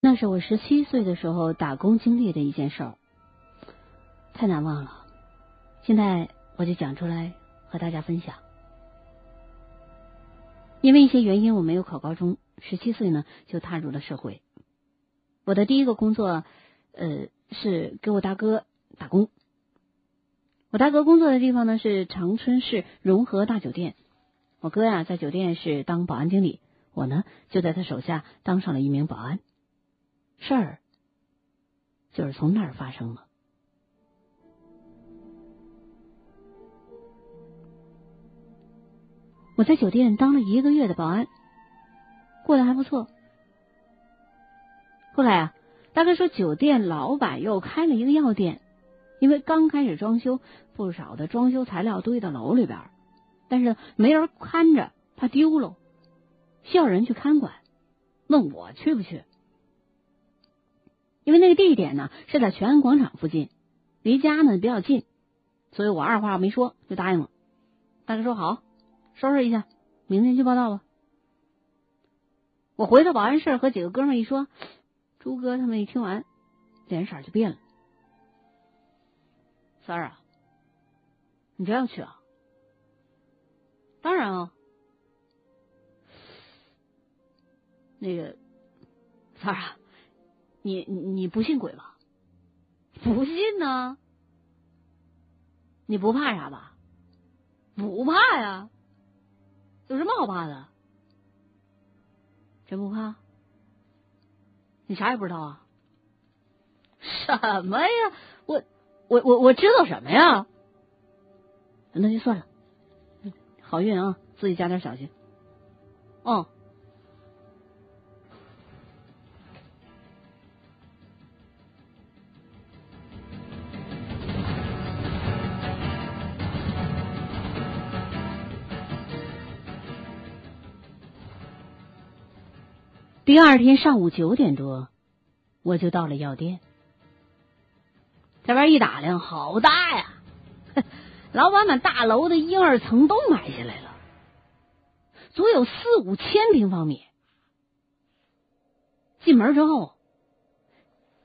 那是我十七岁的时候打工经历的一件事儿，太难忘了。现在我就讲出来和大家分享。因为一些原因，我没有考高中，十七岁呢就踏入了社会。我的第一个工作，呃，是给我大哥打工。我大哥工作的地方呢是长春市融合大酒店。我哥呀在酒店是当保安经理，我呢就在他手下当上了一名保安。事儿就是从那儿发生的。我在酒店当了一个月的保安，过得还不错。后来啊，大哥说酒店老板又开了一个药店，因为刚开始装修，不少的装修材料堆到楼里边，但是没人看着，怕丢了，需要人去看管，问我去不去。因为那个地点呢是在全安广场附近，离家呢比较近，所以我二话没说就答应了。大哥说好，收拾一下，明天去报道吧。我回到保安室和几个哥们一说，朱哥他们一听完，脸色就变了。三儿啊，你真要去啊？当然啊。那个三儿啊。你你不信鬼吧？不信呢？你不怕啥吧？不怕呀，有什么好怕的？真不怕？你啥也不知道啊？什么呀？我我我我知道什么呀？那就算了，好运啊，自己加点小心。哦。第二天上午九点多，我就到了药店。这边一打量，好大呀！老板把大楼的一二层都买下来了，足有四五千平方米。进门之后，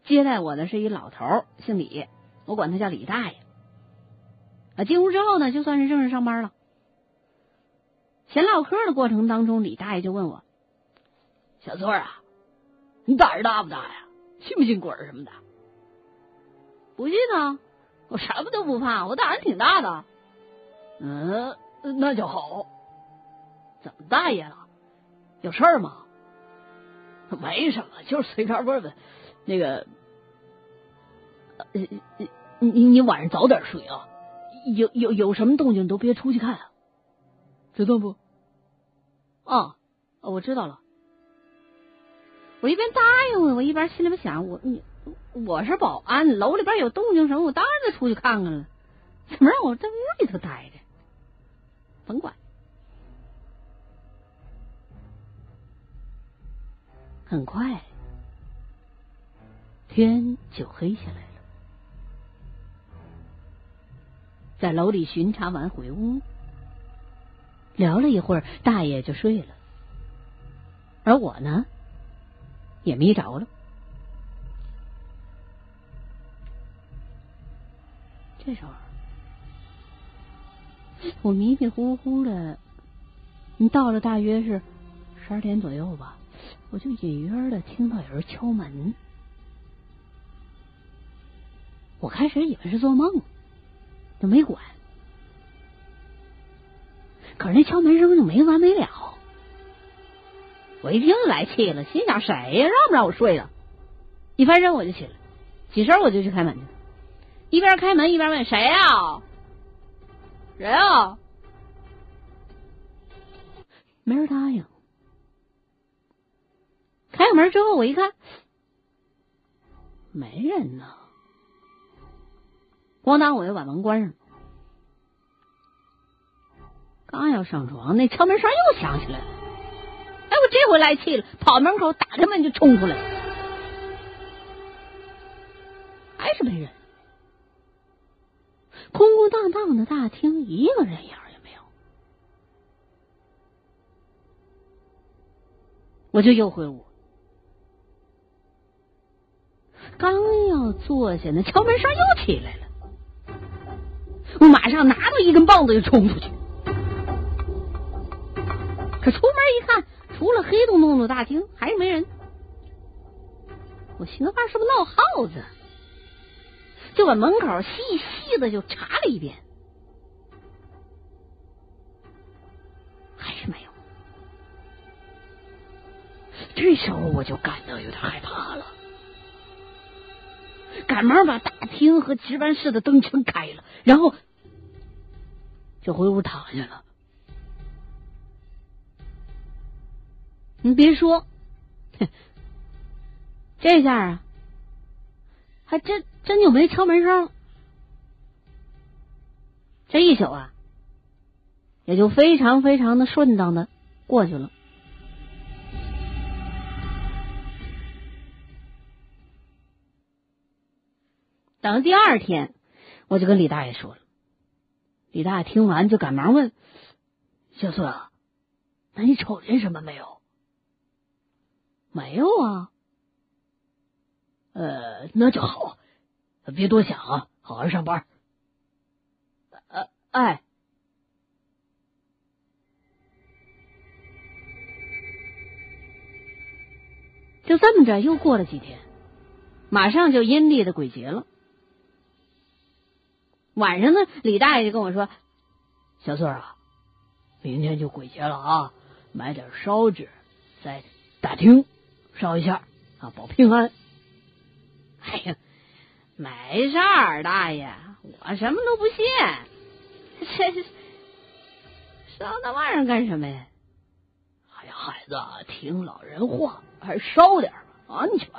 接待我的是一老头，姓李，我管他叫李大爷。啊，进屋之后呢，就算是正式上班了。闲唠嗑的过程当中，李大爷就问我。小翠啊，你胆儿大不大呀？信不信鬼什么的？不信啊，我什么都不怕，我胆儿挺大的。嗯，那就好。怎么大爷了？有事儿吗？没什么，就是随便问问。那个，你你你晚上早点睡啊。有有有什么动静都别出去看啊，知道不？啊，我知道了。我一边答应我，我一边心里边想：我你我是保安，楼里边有动静什么，我当然得出去看看了。怎么让我在屋里头待着？甭管。很快，天就黑下来了。在楼里巡查完回屋，聊了一会儿，大爷就睡了，而我呢？也迷着了。这时候，我迷迷糊糊的，你到了大约是十二点左右吧，我就隐约的听到有人敲门。我开始以为是做梦，就没管。可是那敲门声就没完没了。我一听来气了，心想谁呀？让不让我睡了？一翻身我就起来，起身我就去开门去。一边开门一边问谁呀？谁啊？没人答应。开门之后我一看，没人呢。咣当，我就把门关上。刚要上床，那敲门声又响起来了。哎，我这回来气了，跑门口打开门就冲出来，还是没人，空空荡荡的大厅一个人影也没有，我就又回屋，刚要坐下，那敲门声又起来了。我马上拿着一根棒子就冲出去，可出门一看，除了黑洞洞的大厅，还是没人。我寻思，怕是不是闹耗子？就把门口细细的就查了一遍，还是没有。这时候我就感到有点害怕了，赶忙把大厅和值班室的灯全开了，然后就回屋躺下了。你别说，这下啊，还真真就没敲门声，这一宿啊，也就非常非常的顺当的过去了。等第二天，我就跟李大爷说了。李大爷听完就赶忙问：“小孙，那你瞅见什么没有？”“没有啊。”“呃，那就好，别多想啊，好好上班。”“呃，哎。”就这么着，又过了几天，马上就阴历的鬼节了。晚上呢，李大爷就跟我说：“小翠啊，明天就鬼节了啊，买点烧纸，在大厅烧一下啊，保平安。”哎呀，没事儿，大爷，我什么都不信。这烧那玩意儿干什么呀？哎呀，孩子，听老人话，还是烧点吧安全。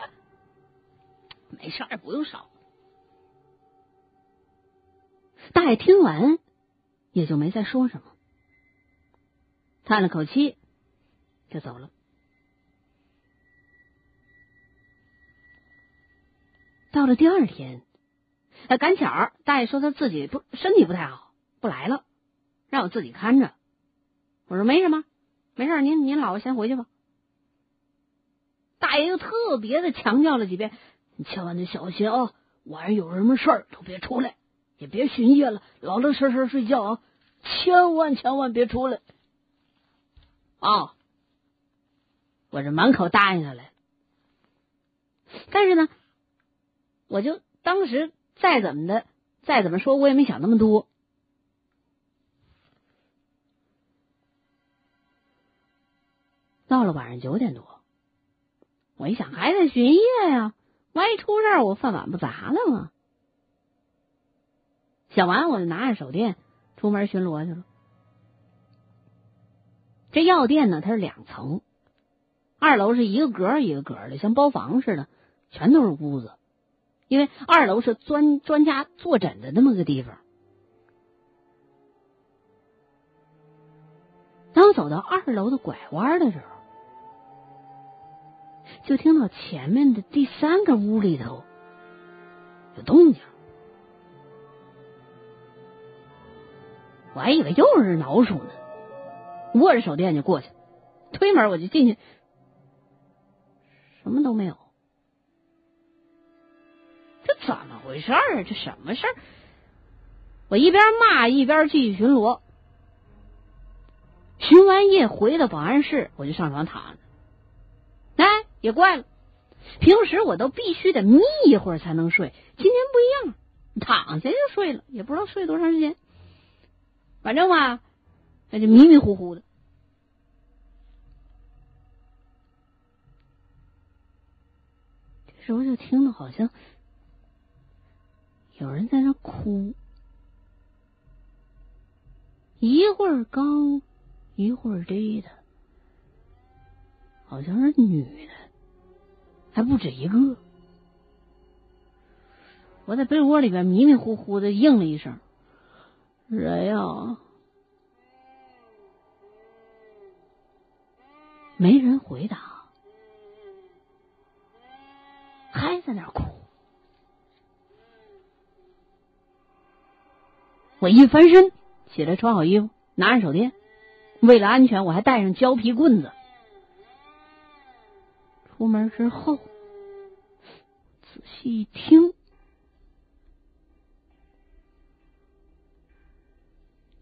没事，不用烧。大爷听完，也就没再说什么，叹了口气，就走了。到了第二天，赶巧大爷说他自己不身体不太好，不来了，让我自己看着。我说没什么，没事，您您老婆先回去吧。大爷又特别的强调了几遍，你千万得小心啊，晚上有什么事儿都别出来。也别巡夜了，老老实实睡觉啊！千万千万别出来啊！我这满口答应下来，但是呢，我就当时再怎么的，再怎么说，我也没想那么多。到了晚上九点多，我一想还得巡夜呀，万一出事，我饭碗不砸了吗？想完，我就拿着手电出门巡逻去了。这药店呢，它是两层，二楼是一个格一个格的，像包房似的，全都是屋子。因为二楼是专专家坐诊的那么个地方。当走到二楼的拐弯的时候，就听到前面的第三个屋里头有动静。我还以为又是老鼠呢，握着手电就过去，推门我就进去，什么都没有。怎么回事啊？这什么事儿？我一边骂一边继续巡逻。巡完夜回到保安室，我就上床躺着。哎，也怪了，平时我都必须得眯一会儿才能睡，今天不一样，躺下就睡了，也不知道睡多长时间。反正嘛，那就迷迷糊糊的。这时候就听到好像有人在那哭，一会儿高，一会儿低的，好像是女的，还不止一个。我在被窝里边迷迷糊糊的应了一声。谁呀？没人回答，还在那哭。我一翻身起来，穿好衣服，拿着手电，为了安全，我还带上胶皮棍子。出门之后，仔细一听，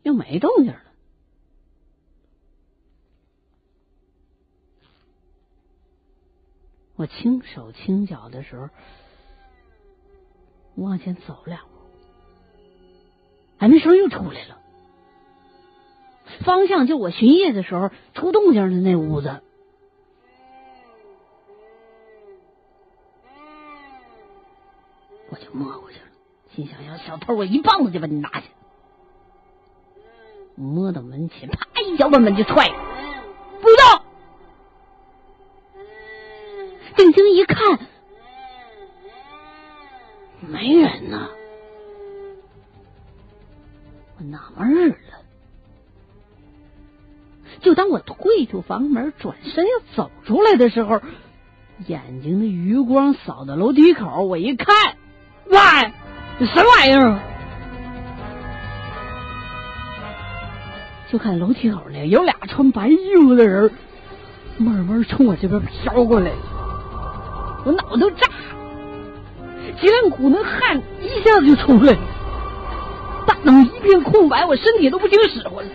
又没动静了。我轻手轻脚的时候，往前走两步，哎，那声又出来了。方向就我巡夜的时候出动静的那屋子。我就摸过去了，心想：要小偷，我一棒子就把你拿下。摸到门前，啪一脚把门就踹了，不动。定出房门，转身要走出来的时候，眼睛的余光扫到楼梯口，我一看，喂，什么玩意儿？就看楼梯口那有俩穿白衣服的人，慢慢冲我这边飘过来。我脑子都炸，脊梁骨那汗一下子就出来了，大脑一片空白，我身体都不听使唤了。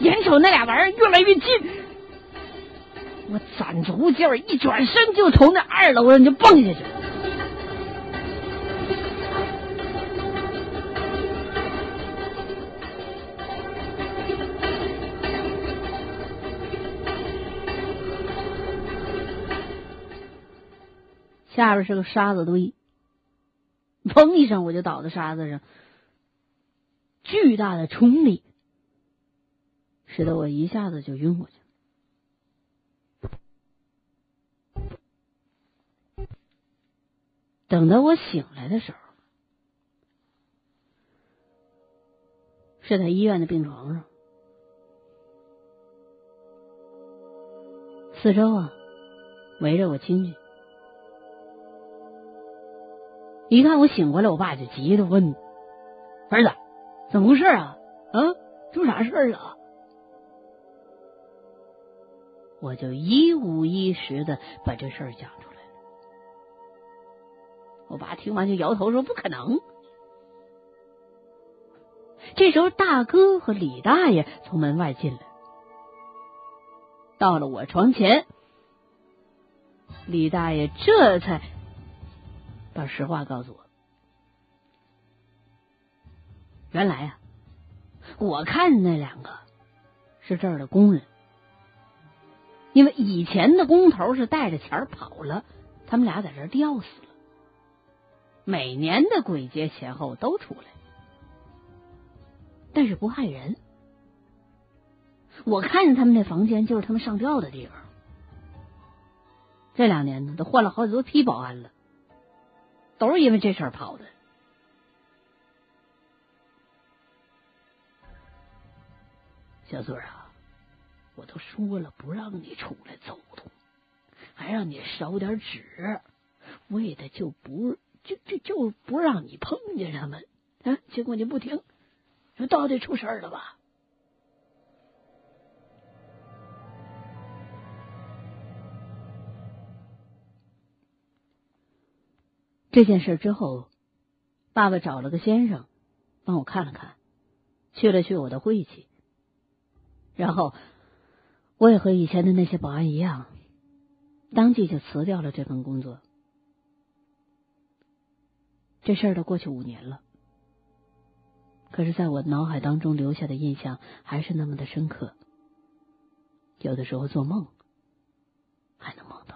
眼瞅那俩玩意儿越来越近，我攒足劲儿，一转身就从那二楼上就蹦下去。下边是个沙子堆，砰一声我就倒在沙子上，巨大的冲力使得我一下子就晕过去。等到我醒来的时候，是在医院的病床上，四周啊围着我亲戚。一看我醒过来，我爸就急的问：“儿子，怎么回事啊？啊，出啥事了？”我就一五一十的把这事讲出来。我爸听完就摇头说：“不可能。”这时候，大哥和李大爷从门外进来，到了我床前，李大爷这才。把实话告诉我。原来啊，我看那两个是这儿的工人，因为以前的工头是带着钱跑了，他们俩在这吊死了。每年的鬼节前后都出来，但是不害人。我看见他们那房间就是他们上吊的地方。这两年呢，都换了好几多批保安了。都是因为这事儿跑的，小嘴啊，我都说了不让你出来走动，还让你烧点纸，为的就不就就就不让你碰见他们啊！结果你不听，说到底出事儿了吧？这件事之后，爸爸找了个先生帮我看了看，去了去我的晦气，然后我也和以前的那些保安一样，当即就辞掉了这份工作。这事儿都过去五年了，可是在我脑海当中留下的印象还是那么的深刻，有的时候做梦还能梦到。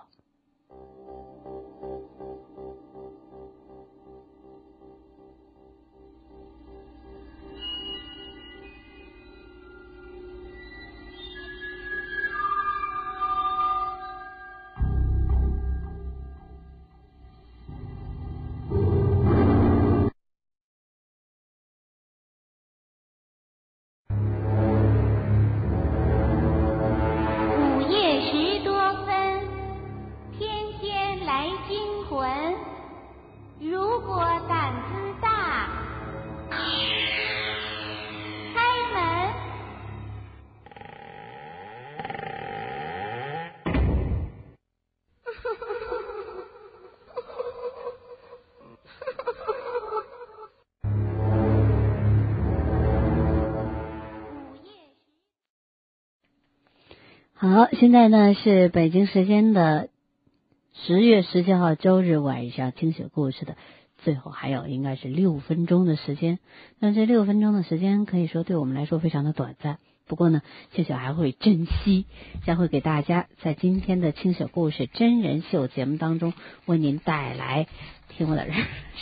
好，现在呢是北京时间的十月十七号周日晚上，听雪故事的最后还有应该是六分钟的时间。那这六分钟的时间可以说对我们来说非常的短暂，不过呢，青雪还会珍惜，将会给大家在今天的听雪故事真人秀节目当中为您带来。听我在这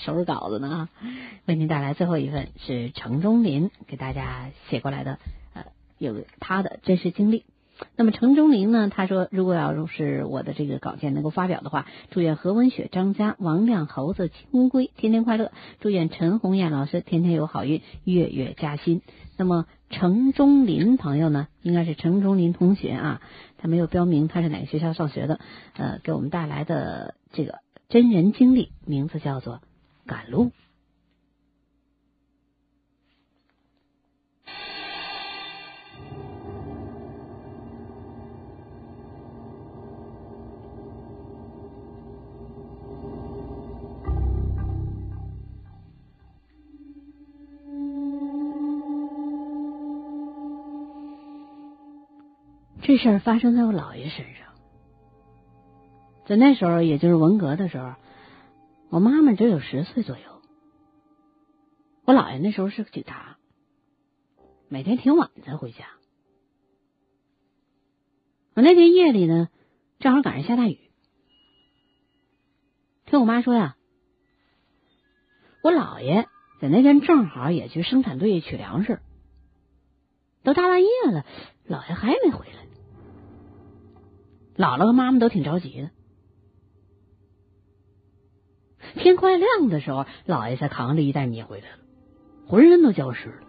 收拾稿子呢啊，为您带来最后一份是程中林给大家写过来的，呃，有他的真实经历。那么程中林呢？他说，如果要是我的这个稿件能够发表的话，祝愿何文雪、张佳、王亮、猴子、金龟天天快乐；祝愿陈红艳老师天天有好运，月月加薪。那么程中林朋友呢？应该是程中林同学啊，他没有标明他是哪个学校上学的。呃，给我们带来的这个真人经历，名字叫做《赶路》。这事儿发生在我姥爷身上，在那时候，也就是文革的时候，我妈妈只有十岁左右。我姥爷那时候是个警察，每天挺晚才回家。我那天夜里呢，正好赶上下大雨。听我妈说呀，我姥爷在那天正好也去生产队取粮食，都大半夜了，姥爷还没回来。姥姥和妈妈都挺着急的。天快亮的时候，姥爷才扛着一袋米回来了，浑身都浇湿了。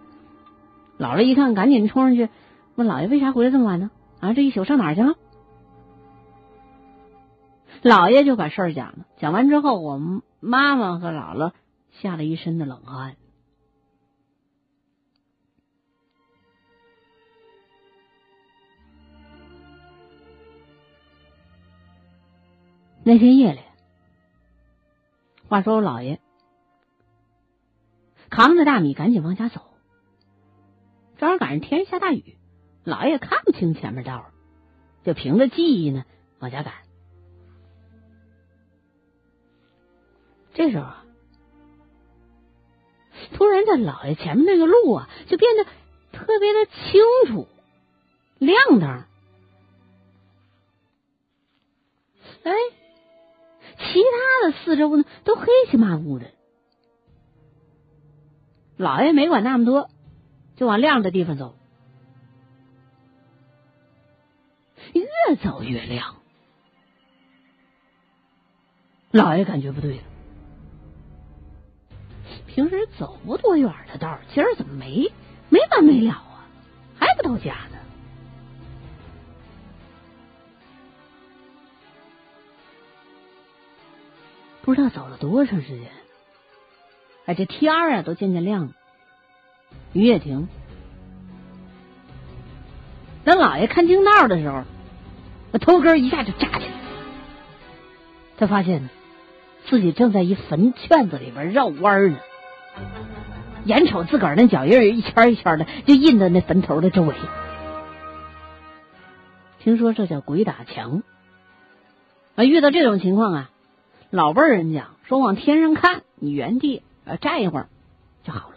姥姥一看，赶紧冲上去问姥爷：“为啥回来这么晚呢？啊，这一宿上哪儿去了？”姥爷就把事儿讲了。讲完之后，我们妈妈和姥姥吓了一身的冷汗。那天夜里，话说我姥爷扛着大米赶紧往家走，正好赶上天下大雨，姥爷看不清前面道就凭着记忆呢往家赶。这时候啊，突然这姥爷前面那个路啊，就变得特别的清楚、亮堂，哎。其他的四周呢，都黑漆麻乌的。老爷没管那么多，就往亮的地方走。越走越亮，老爷感觉不对了。平时走不多远的道，今儿怎么没没完没了啊？还不到家呢？不知道走了多长时间，哎，这天啊都渐渐亮了，雨也停。等老爷看清道的时候，那头根一下就炸起来了。他发现自己正在一坟圈子里边绕弯呢，眼瞅自个儿那脚印一圈一圈的就印在那坟头的周围。听说这叫鬼打墙啊！遇到这种情况啊。老辈人讲说，往天上看，你原地呃站一会儿就好了。